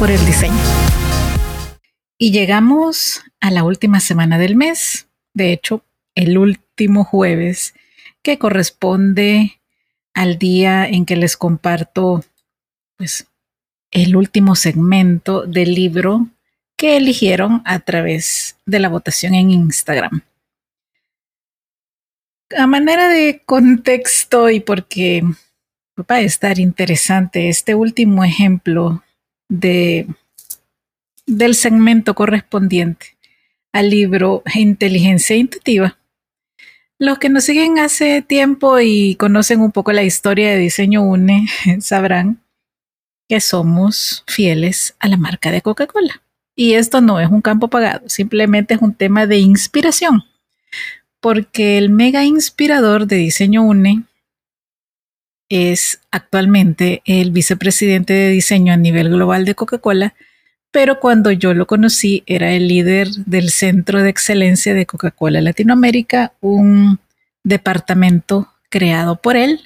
Por el diseño. Y llegamos a la última semana del mes, de hecho, el último jueves, que corresponde al día en que les comparto pues el último segmento del libro que eligieron a través de la votación en Instagram. A manera de contexto y porque va a estar interesante este último ejemplo de, del segmento correspondiente al libro Inteligencia Intuitiva. Los que nos siguen hace tiempo y conocen un poco la historia de Diseño UNE sabrán que somos fieles a la marca de Coca-Cola. Y esto no es un campo pagado, simplemente es un tema de inspiración, porque el mega inspirador de Diseño UNE es actualmente el vicepresidente de diseño a nivel global de Coca-Cola, pero cuando yo lo conocí era el líder del Centro de Excelencia de Coca-Cola Latinoamérica, un departamento creado por él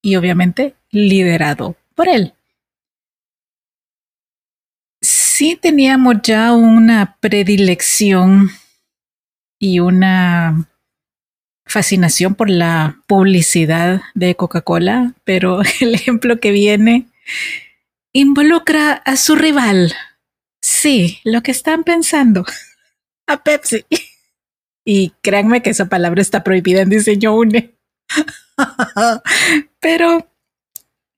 y obviamente liderado por él. Sí teníamos ya una predilección y una fascinación por la publicidad de Coca-Cola, pero el ejemplo que viene involucra a su rival. Sí, lo que están pensando, a Pepsi. Y créanme que esa palabra está prohibida en diseño UNE. Pero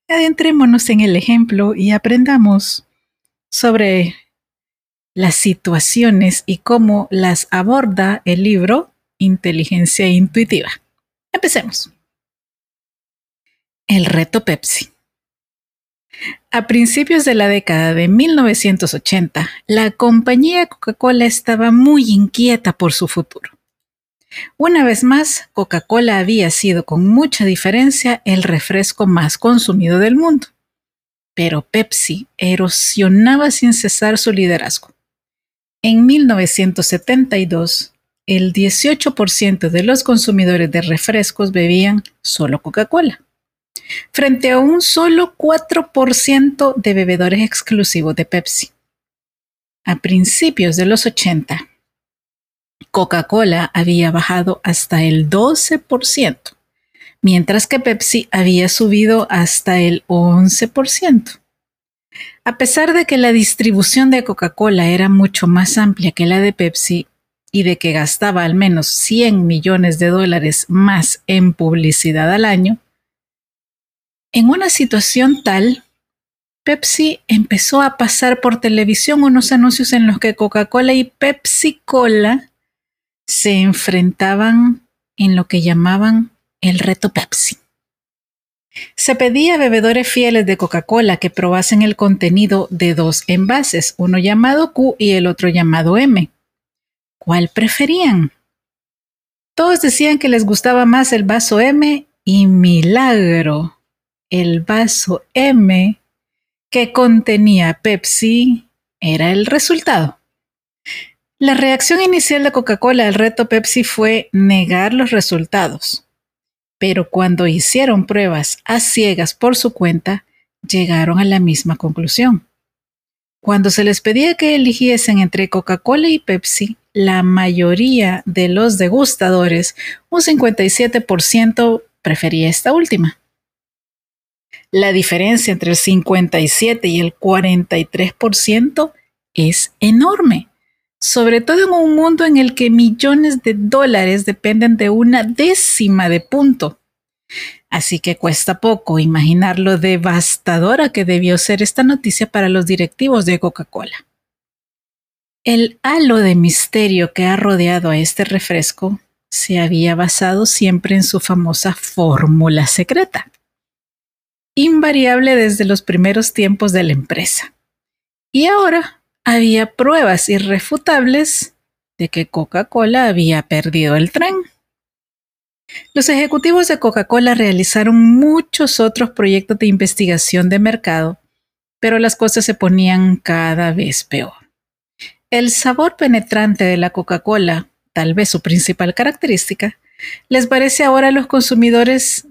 adentrémonos en el ejemplo y aprendamos sobre las situaciones y cómo las aborda el libro inteligencia intuitiva. Empecemos. El reto Pepsi. A principios de la década de 1980, la compañía Coca-Cola estaba muy inquieta por su futuro. Una vez más, Coca-Cola había sido con mucha diferencia el refresco más consumido del mundo. Pero Pepsi erosionaba sin cesar su liderazgo. En 1972, el 18% de los consumidores de refrescos bebían solo Coca-Cola, frente a un solo 4% de bebedores exclusivos de Pepsi. A principios de los 80, Coca-Cola había bajado hasta el 12%, mientras que Pepsi había subido hasta el 11%. A pesar de que la distribución de Coca-Cola era mucho más amplia que la de Pepsi, y de que gastaba al menos 100 millones de dólares más en publicidad al año, en una situación tal, Pepsi empezó a pasar por televisión unos anuncios en los que Coca-Cola y Pepsi Cola se enfrentaban en lo que llamaban el reto Pepsi. Se pedía a bebedores fieles de Coca-Cola que probasen el contenido de dos envases, uno llamado Q y el otro llamado M ¿Cuál preferían? Todos decían que les gustaba más el vaso M y milagro, el vaso M que contenía Pepsi era el resultado. La reacción inicial de Coca-Cola al reto Pepsi fue negar los resultados, pero cuando hicieron pruebas a ciegas por su cuenta, llegaron a la misma conclusión. Cuando se les pedía que eligiesen entre Coca-Cola y Pepsi, la mayoría de los degustadores, un 57%, prefería esta última. La diferencia entre el 57 y el 43% es enorme sobre todo en un mundo en el que millones de dólares dependen de una décima de punto. Así que cuesta poco imaginar lo devastadora que debió ser esta noticia para los directivos de Coca-Cola. El halo de misterio que ha rodeado a este refresco se había basado siempre en su famosa fórmula secreta, invariable desde los primeros tiempos de la empresa. Y ahora había pruebas irrefutables de que Coca-Cola había perdido el tren. Los ejecutivos de Coca-Cola realizaron muchos otros proyectos de investigación de mercado, pero las cosas se ponían cada vez peor. El sabor penetrante de la Coca-Cola, tal vez su principal característica, les parece ahora a los consumidores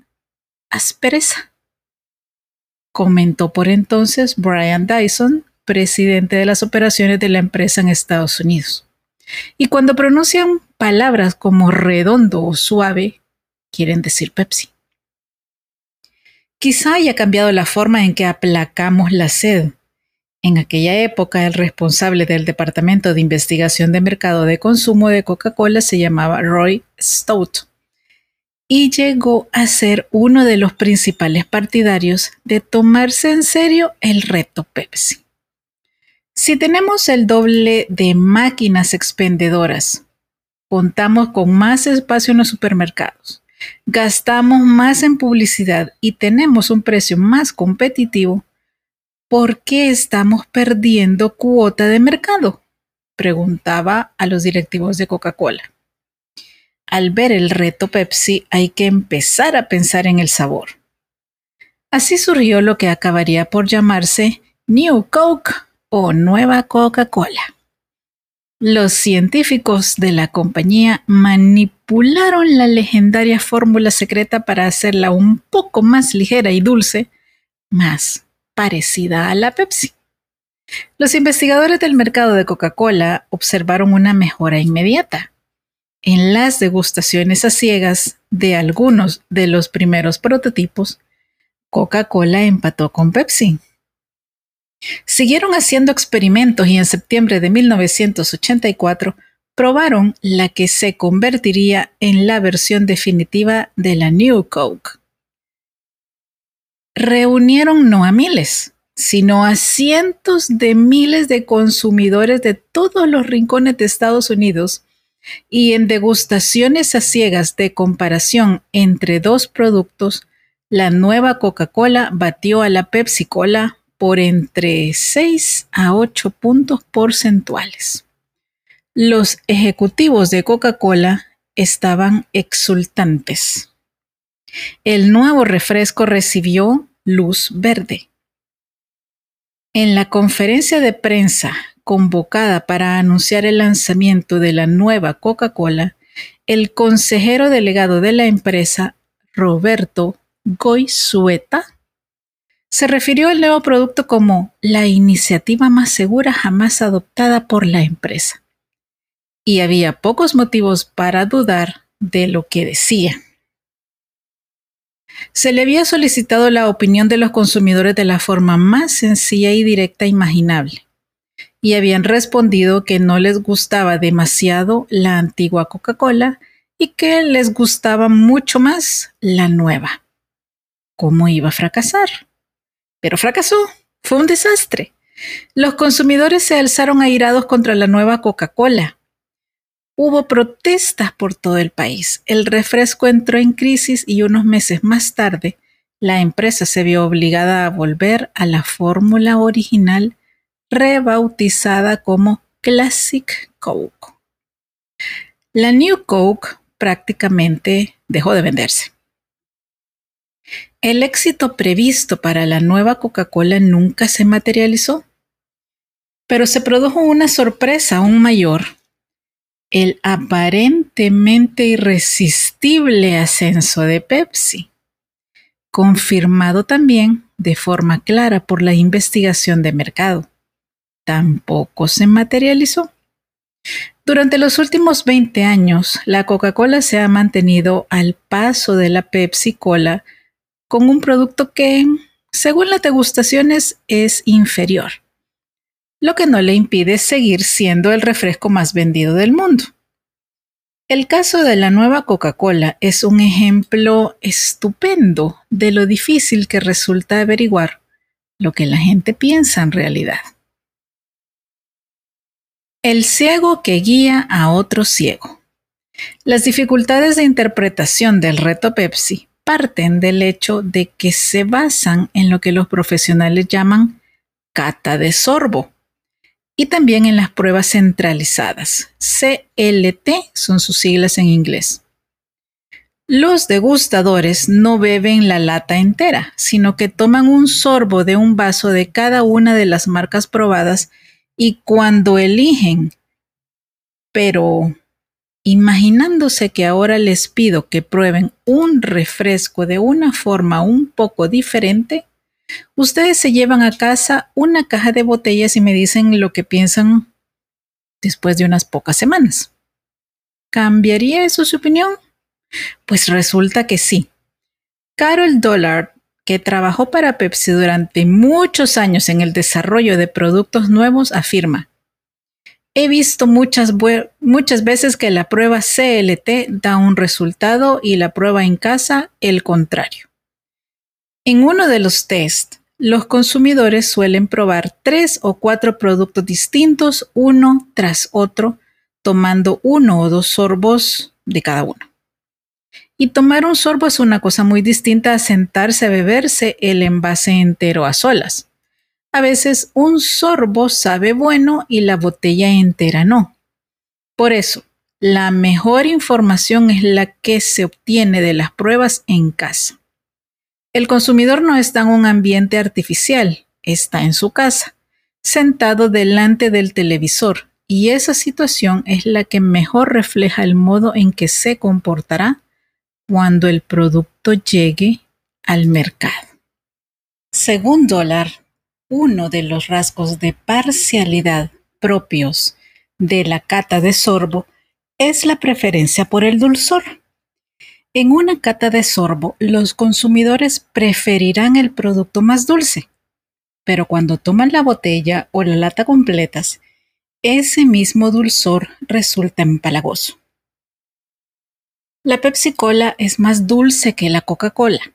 aspereza. Comentó por entonces Brian Dyson, presidente de las operaciones de la empresa en Estados Unidos. Y cuando pronuncian palabras como redondo o suave, quieren decir Pepsi. Quizá haya cambiado la forma en que aplacamos la sed. En aquella época, el responsable del Departamento de Investigación de Mercado de Consumo de Coca-Cola se llamaba Roy Stout y llegó a ser uno de los principales partidarios de tomarse en serio el reto Pepsi. Si tenemos el doble de máquinas expendedoras, contamos con más espacio en los supermercados, gastamos más en publicidad y tenemos un precio más competitivo, ¿por qué estamos perdiendo cuota de mercado? preguntaba a los directivos de Coca-Cola. Al ver el reto Pepsi hay que empezar a pensar en el sabor. Así surgió lo que acabaría por llamarse New Coke o nueva Coca-Cola. Los científicos de la compañía manipularon la legendaria fórmula secreta para hacerla un poco más ligera y dulce, más parecida a la Pepsi. Los investigadores del mercado de Coca-Cola observaron una mejora inmediata. En las degustaciones a ciegas de algunos de los primeros prototipos, Coca-Cola empató con Pepsi Siguieron haciendo experimentos y en septiembre de 1984 probaron la que se convertiría en la versión definitiva de la New Coke. Reunieron no a miles, sino a cientos de miles de consumidores de todos los rincones de Estados Unidos y en degustaciones a ciegas de comparación entre dos productos, la nueva Coca-Cola batió a la Pepsi Cola por entre 6 a 8 puntos porcentuales. Los ejecutivos de Coca-Cola estaban exultantes. El nuevo refresco recibió luz verde. En la conferencia de prensa convocada para anunciar el lanzamiento de la nueva Coca-Cola, el consejero delegado de la empresa, Roberto Goizueta, se refirió al nuevo producto como la iniciativa más segura jamás adoptada por la empresa. Y había pocos motivos para dudar de lo que decía. Se le había solicitado la opinión de los consumidores de la forma más sencilla y directa imaginable, y habían respondido que no les gustaba demasiado la antigua Coca-Cola y que les gustaba mucho más la nueva. ¿Cómo iba a fracasar? Pero fracasó. Fue un desastre. Los consumidores se alzaron airados contra la nueva Coca-Cola. Hubo protestas por todo el país. El refresco entró en crisis y unos meses más tarde, la empresa se vio obligada a volver a la fórmula original rebautizada como Classic Coke. La New Coke prácticamente dejó de venderse. El éxito previsto para la nueva Coca-Cola nunca se materializó, pero se produjo una sorpresa aún mayor el aparentemente irresistible ascenso de Pepsi, confirmado también de forma clara por la investigación de mercado. Tampoco se materializó. Durante los últimos 20 años, la Coca-Cola se ha mantenido al paso de la Pepsi Cola con un producto que, según las degustaciones, es inferior, lo que no le impide seguir siendo el refresco más vendido del mundo. El caso de la nueva Coca-Cola es un ejemplo estupendo de lo difícil que resulta averiguar lo que la gente piensa en realidad. El ciego que guía a otro ciego. Las dificultades de interpretación del reto Pepsi parten del hecho de que se basan en lo que los profesionales llaman cata de sorbo y también en las pruebas centralizadas. CLT son sus siglas en inglés. Los degustadores no beben la lata entera, sino que toman un sorbo de un vaso de cada una de las marcas probadas y cuando eligen, pero imaginándose que ahora les pido que prueben un refresco de una forma un poco diferente, Ustedes se llevan a casa una caja de botellas y me dicen lo que piensan después de unas pocas semanas. ¿Cambiaría eso su opinión? Pues resulta que sí. Carol Dollard, que trabajó para Pepsi durante muchos años en el desarrollo de productos nuevos, afirma, He visto muchas, muchas veces que la prueba CLT da un resultado y la prueba en casa el contrario. En uno de los test, los consumidores suelen probar tres o cuatro productos distintos uno tras otro, tomando uno o dos sorbos de cada uno. Y tomar un sorbo es una cosa muy distinta a sentarse a beberse el envase entero a solas. A veces un sorbo sabe bueno y la botella entera no. Por eso, la mejor información es la que se obtiene de las pruebas en casa. El consumidor no está en un ambiente artificial, está en su casa, sentado delante del televisor, y esa situación es la que mejor refleja el modo en que se comportará cuando el producto llegue al mercado. Según Dollar, uno de los rasgos de parcialidad propios de la cata de sorbo es la preferencia por el dulzor. En una cata de sorbo, los consumidores preferirán el producto más dulce, pero cuando toman la botella o la lata completas, ese mismo dulzor resulta empalagoso. La Pepsi Cola es más dulce que la Coca-Cola,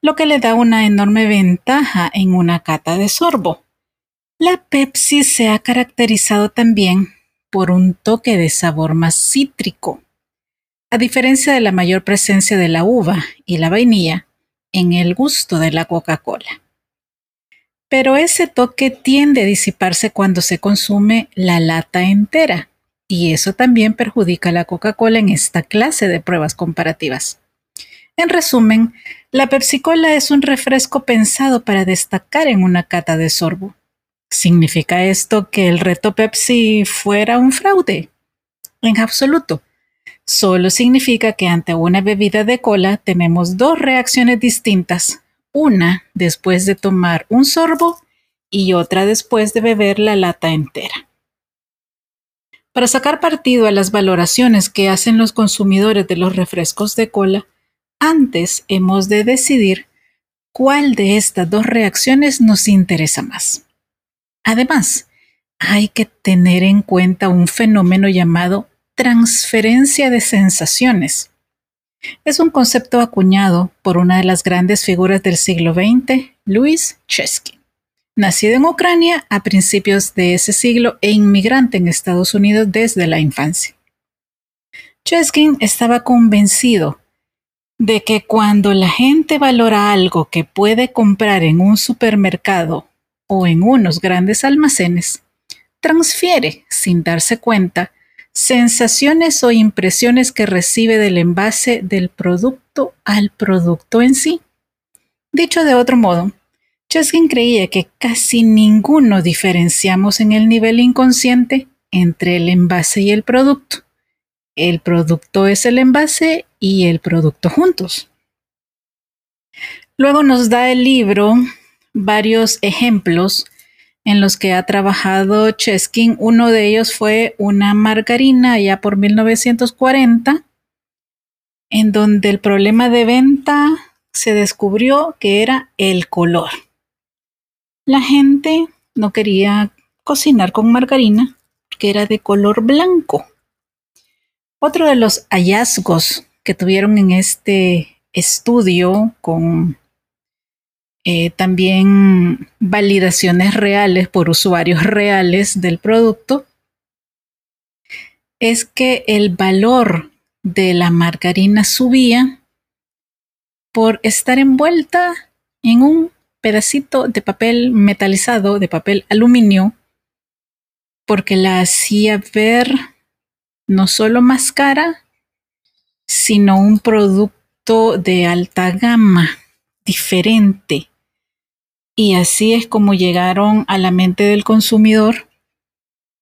lo que le da una enorme ventaja en una cata de sorbo. La Pepsi se ha caracterizado también por un toque de sabor más cítrico a diferencia de la mayor presencia de la uva y la vainilla en el gusto de la Coca-Cola. Pero ese toque tiende a disiparse cuando se consume la lata entera, y eso también perjudica a la Coca-Cola en esta clase de pruebas comparativas. En resumen, la Pepsi-Cola es un refresco pensado para destacar en una cata de sorbo. ¿Significa esto que el reto Pepsi fuera un fraude? En absoluto solo significa que ante una bebida de cola tenemos dos reacciones distintas, una después de tomar un sorbo y otra después de beber la lata entera. Para sacar partido a las valoraciones que hacen los consumidores de los refrescos de cola, antes hemos de decidir cuál de estas dos reacciones nos interesa más. Además, hay que tener en cuenta un fenómeno llamado transferencia de sensaciones. Es un concepto acuñado por una de las grandes figuras del siglo XX, Louis Chesky. Nacido en Ucrania a principios de ese siglo e inmigrante en Estados Unidos desde la infancia. Chesky estaba convencido de que cuando la gente valora algo que puede comprar en un supermercado o en unos grandes almacenes, transfiere, sin darse cuenta, sensaciones o impresiones que recibe del envase del producto al producto en sí. Dicho de otro modo, Cheskin creía que casi ninguno diferenciamos en el nivel inconsciente entre el envase y el producto, el producto es el envase y el producto juntos. Luego nos da el libro varios ejemplos en los que ha trabajado Cheskin. Uno de ellos fue una margarina ya por 1940, en donde el problema de venta se descubrió que era el color. La gente no quería cocinar con margarina, que era de color blanco. Otro de los hallazgos que tuvieron en este estudio con eh, también validaciones reales por usuarios reales del producto, es que el valor de la margarina subía por estar envuelta en un pedacito de papel metalizado, de papel aluminio, porque la hacía ver no solo más cara, sino un producto de alta gama, diferente, y así es como llegaron a la mente del consumidor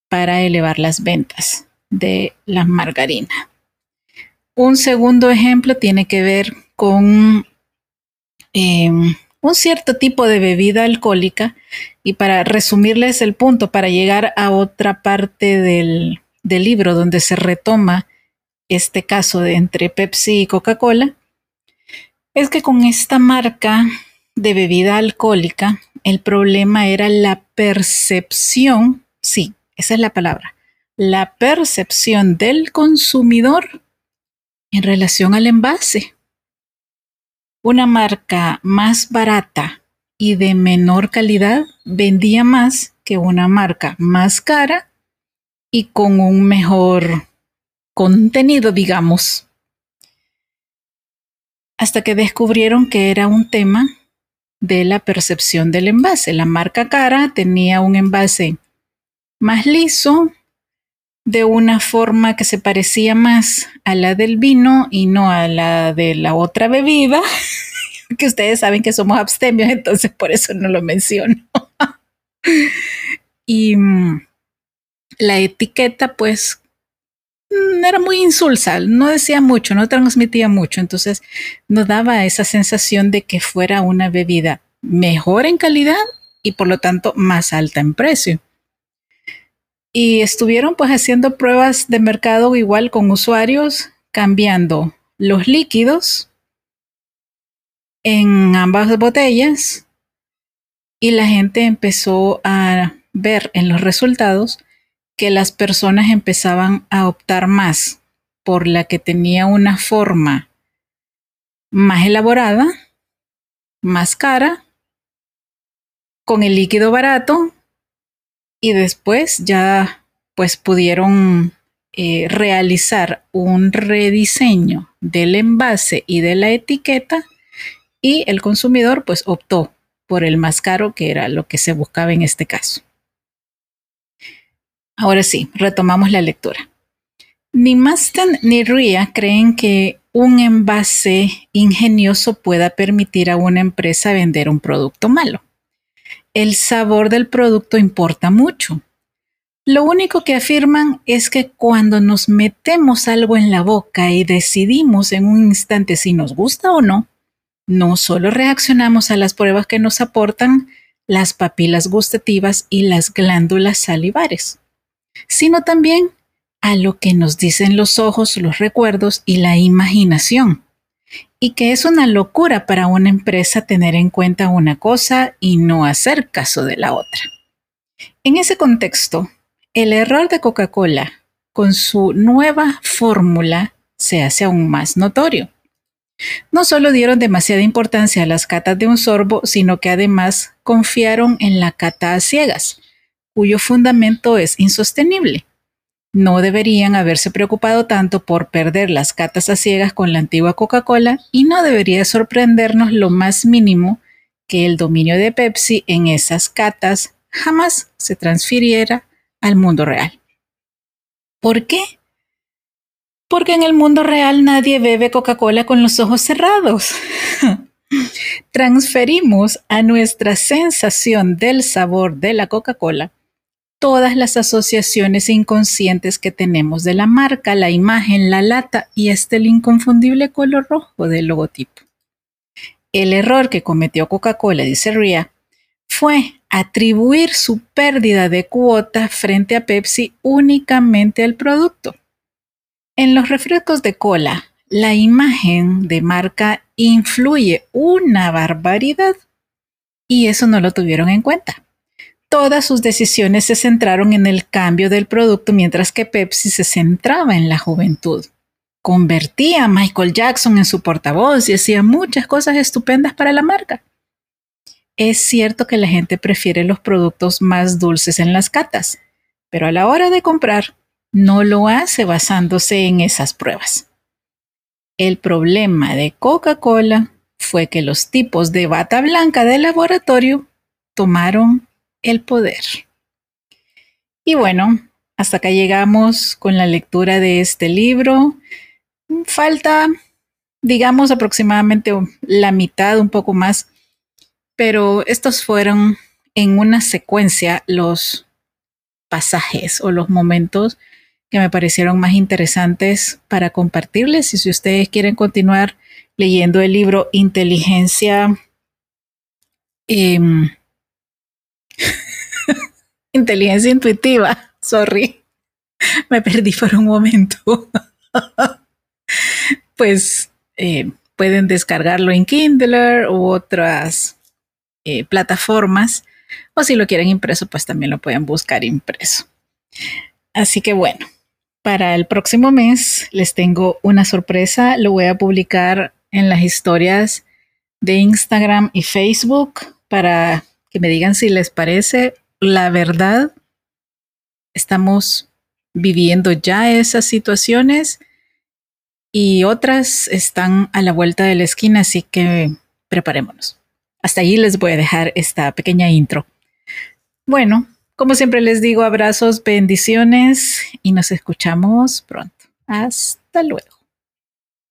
para elevar las ventas de la margarina. Un segundo ejemplo tiene que ver con em, un cierto tipo de bebida alcohólica y para resumirles el punto, para llegar a otra parte del, del libro donde se retoma este caso entre Pepsi y Coca-Cola, es que con esta marca de bebida alcohólica, el problema era la percepción, sí, esa es la palabra, la percepción del consumidor en relación al envase. Una marca más barata y de menor calidad vendía más que una marca más cara y con un mejor contenido, digamos. Hasta que descubrieron que era un tema de la percepción del envase. La marca cara tenía un envase más liso, de una forma que se parecía más a la del vino y no a la de la otra bebida, que ustedes saben que somos abstemios, entonces por eso no lo menciono. y mm, la etiqueta, pues, era muy insulsa, no decía mucho, no transmitía mucho, entonces nos daba esa sensación de que fuera una bebida mejor en calidad y por lo tanto más alta en precio. Y estuvieron pues haciendo pruebas de mercado igual con usuarios, cambiando los líquidos en ambas botellas y la gente empezó a ver en los resultados que las personas empezaban a optar más por la que tenía una forma más elaborada, más cara, con el líquido barato y después ya pues pudieron eh, realizar un rediseño del envase y de la etiqueta y el consumidor pues optó por el más caro que era lo que se buscaba en este caso. Ahora sí, retomamos la lectura. Ni Maston ni Ria creen que un envase ingenioso pueda permitir a una empresa vender un producto malo. El sabor del producto importa mucho. Lo único que afirman es que cuando nos metemos algo en la boca y decidimos en un instante si nos gusta o no, no solo reaccionamos a las pruebas que nos aportan las papilas gustativas y las glándulas salivares sino también a lo que nos dicen los ojos, los recuerdos y la imaginación. Y que es una locura para una empresa tener en cuenta una cosa y no hacer caso de la otra. En ese contexto, el error de Coca-Cola con su nueva fórmula se hace aún más notorio. No solo dieron demasiada importancia a las catas de un sorbo, sino que además confiaron en la cata a ciegas, cuyo fundamento es insostenible. No deberían haberse preocupado tanto por perder las catas a ciegas con la antigua Coca-Cola y no debería sorprendernos lo más mínimo que el dominio de Pepsi en esas catas jamás se transfiriera al mundo real. ¿Por qué? Porque en el mundo real nadie bebe Coca-Cola con los ojos cerrados. Transferimos a nuestra sensación del sabor de la Coca-Cola todas las asociaciones inconscientes que tenemos de la marca, la imagen, la lata y este el inconfundible color rojo del logotipo. El error que cometió Coca-Cola, dice Ria, fue atribuir su pérdida de cuota frente a Pepsi únicamente al producto. En los refrescos de cola, la imagen de marca influye una barbaridad y eso no lo tuvieron en cuenta. Todas sus decisiones se centraron en el cambio del producto mientras que Pepsi se centraba en la juventud. Convertía a Michael Jackson en su portavoz y hacía muchas cosas estupendas para la marca. Es cierto que la gente prefiere los productos más dulces en las catas, pero a la hora de comprar no lo hace basándose en esas pruebas. El problema de Coca-Cola fue que los tipos de bata blanca de laboratorio tomaron el poder. Y bueno, hasta acá llegamos con la lectura de este libro. Falta, digamos, aproximadamente la mitad, un poco más pero estos fueron en una secuencia los pasajes o los momentos que me parecieron más interesantes para compartirles. Y si ustedes quieren continuar leyendo el libro Inteligencia, em, Inteligencia Intuitiva, sorry, me perdí por un momento. pues eh, pueden descargarlo en Kindle u otras eh, plataformas o si lo quieren impreso, pues también lo pueden buscar impreso. Así que bueno, para el próximo mes les tengo una sorpresa. Lo voy a publicar en las historias de Instagram y Facebook para que me digan si les parece. La verdad, estamos viviendo ya esas situaciones y otras están a la vuelta de la esquina, así que preparémonos. Hasta allí les voy a dejar esta pequeña intro. Bueno, como siempre les digo, abrazos, bendiciones y nos escuchamos pronto. Hasta luego.